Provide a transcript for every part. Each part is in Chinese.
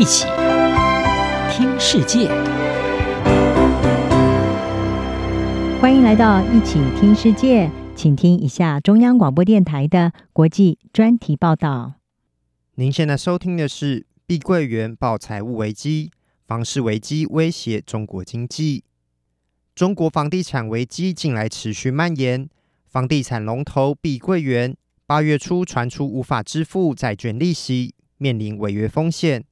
一起听世界，欢迎来到一起听世界，请听一下中央广播电台的国际专题报道。您现在收听的是碧桂园爆财务危机，房市危机威胁中国经济。中国房地产危机近来持续蔓延，房地产龙头碧桂园八月初传出无法支付债券利息，面临违约风险。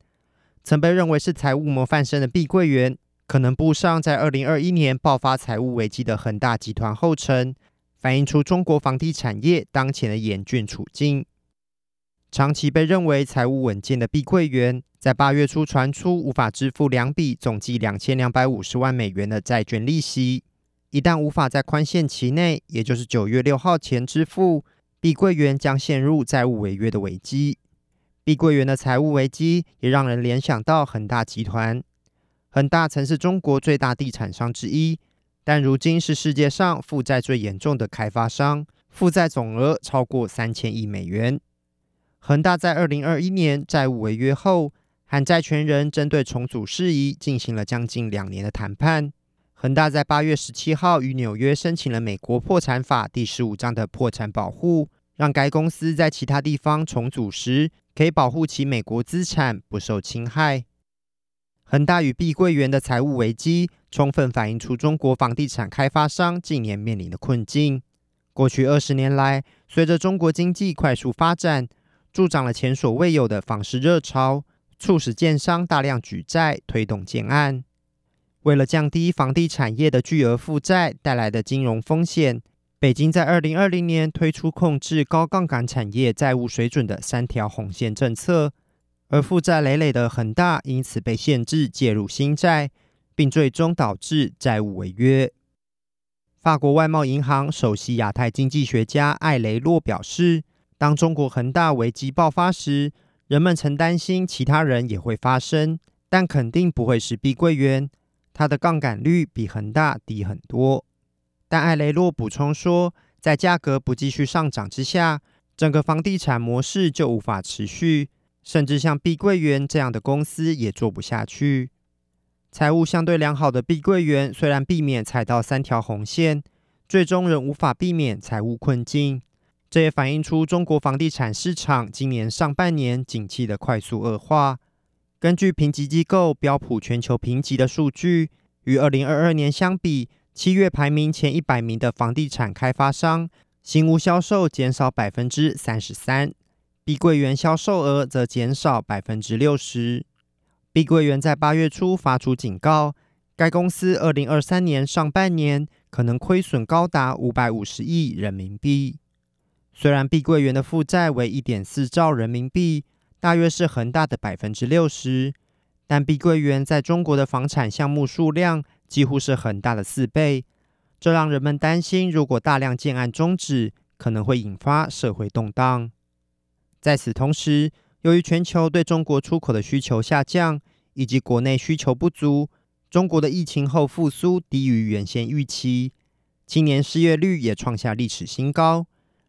曾被认为是财务模范生的碧桂园，可能步上在二零二一年爆发财务危机的恒大集团后尘，反映出中国房地产业当前的严峻处境。长期被认为财务稳健的碧桂园，在八月初传出无法支付两笔总计两千两百五十万美元的债券利息，一旦无法在宽限期内，也就是九月六号前支付，碧桂园将陷入债务违约的危机。碧桂园的财务危机也让人联想到恒大集团。恒大曾是中国最大地产商之一，但如今是世界上负债最严重的开发商，负债总额超过三千亿美元。恒大在二零二一年债务违约后，和债权人针对重组事宜进行了将近两年的谈判。恒大在八月十七号与纽约申请了美国破产法第十五章的破产保护，让该公司在其他地方重组时可以保护其美国资产不受侵害。恒大与碧桂园的财务危机，充分反映出中国房地产开发商近年面临的困境。过去二十年来，随着中国经济快速发展，助长了前所未有的房市热潮，促使建商大量举债推动建案。为了降低房地产业的巨额负债带来的金融风险，北京在二零二零年推出控制高杠杆产业债务水准的三条红线政策，而负债累累的恒大因此被限制介入新债，并最终导致债务违约。法国外贸银行首席亚太经济学家艾雷洛表示。当中国恒大危机爆发时，人们曾担心其他人也会发生，但肯定不会是碧桂园。它的杠杆率比恒大低很多。但艾雷洛补充说，在价格不继续上涨之下，整个房地产模式就无法持续，甚至像碧桂园这样的公司也做不下去。财务相对良好的碧桂园虽然避免踩到三条红线，最终仍无法避免财务困境。这也反映出中国房地产市场今年上半年景气的快速恶化。根据评级机构标普全球评级的数据，与二零二二年相比，七月排名前一百名的房地产开发商新屋销售减少百分之三十三，碧桂园销售额则减少百分之六十。碧桂园在八月初发出警告，该公司二零二三年上半年可能亏损高达五百五十亿人民币。虽然碧桂园的负债为一点四兆人民币，大约是恒大的百分之六十，但碧桂园在中国的房产项目数量几乎是很大的四倍，这让人们担心，如果大量建案终止，可能会引发社会动荡。在此同时，由于全球对中国出口的需求下降，以及国内需求不足，中国的疫情后复苏低于原先预期，今年失业率也创下历史新高。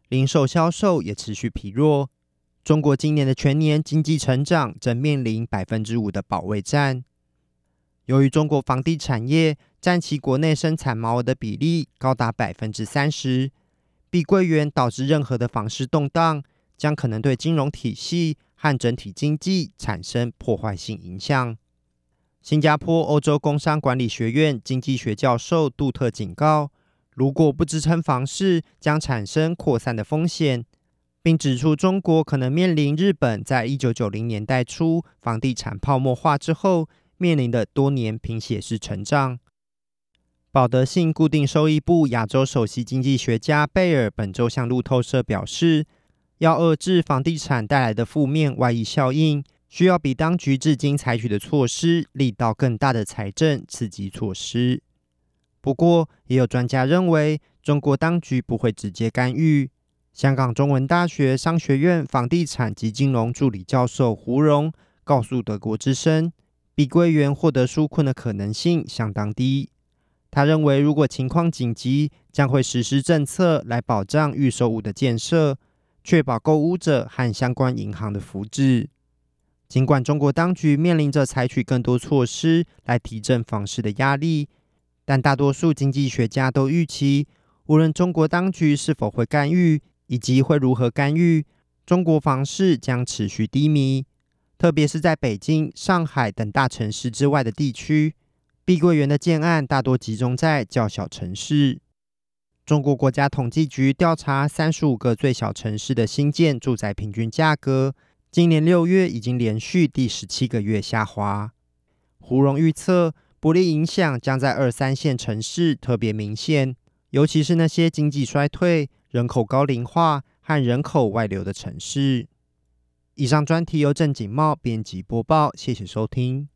零售销售也持续疲弱。中国今年的全年经济成长正面临百分之五的保卫战。由于中国房地产业占其国内生产毛额的比例高达百分之三十，碧桂园导致任何的房市动荡，将可能对金融体系和整体经济产生破坏性影响。新加坡欧洲工商管理学院经济学教授杜特警告。如果不支撑房市，将产生扩散的风险，并指出中国可能面临日本在一九九零年代初房地产泡沫化之后面临的多年贫血式成长。保德信固定收益部亚洲首席经济学家贝尔本周向路透社表示，要遏制房地产带来的负面外溢效应，需要比当局至今采取的措施力道更大的财政刺激措施。不过，也有专家认为，中国当局不会直接干预。香港中文大学商学院房地产及金融助理教授胡荣告诉德国之声，碧桂园获得纾困的可能性相当低。他认为，如果情况紧急，将会实施政策来保障预售屋的建设，确保购屋者和相关银行的福祉。尽管中国当局面临着采取更多措施来提振房市的压力，但大多数经济学家都预期，无论中国当局是否会干预，以及会如何干预，中国房市将持续低迷。特别是在北京、上海等大城市之外的地区，碧桂园的建案大多集中在较小城市。中国国家统计局调查三十五个最小城市的新建住宅平均价格。今年六月已经连续第十七个月下滑。胡荣预测，不利影响将在二三线城市特别明显，尤其是那些经济衰退、人口高龄化和人口外流的城市。以上专题由正经茂编辑播报，谢谢收听。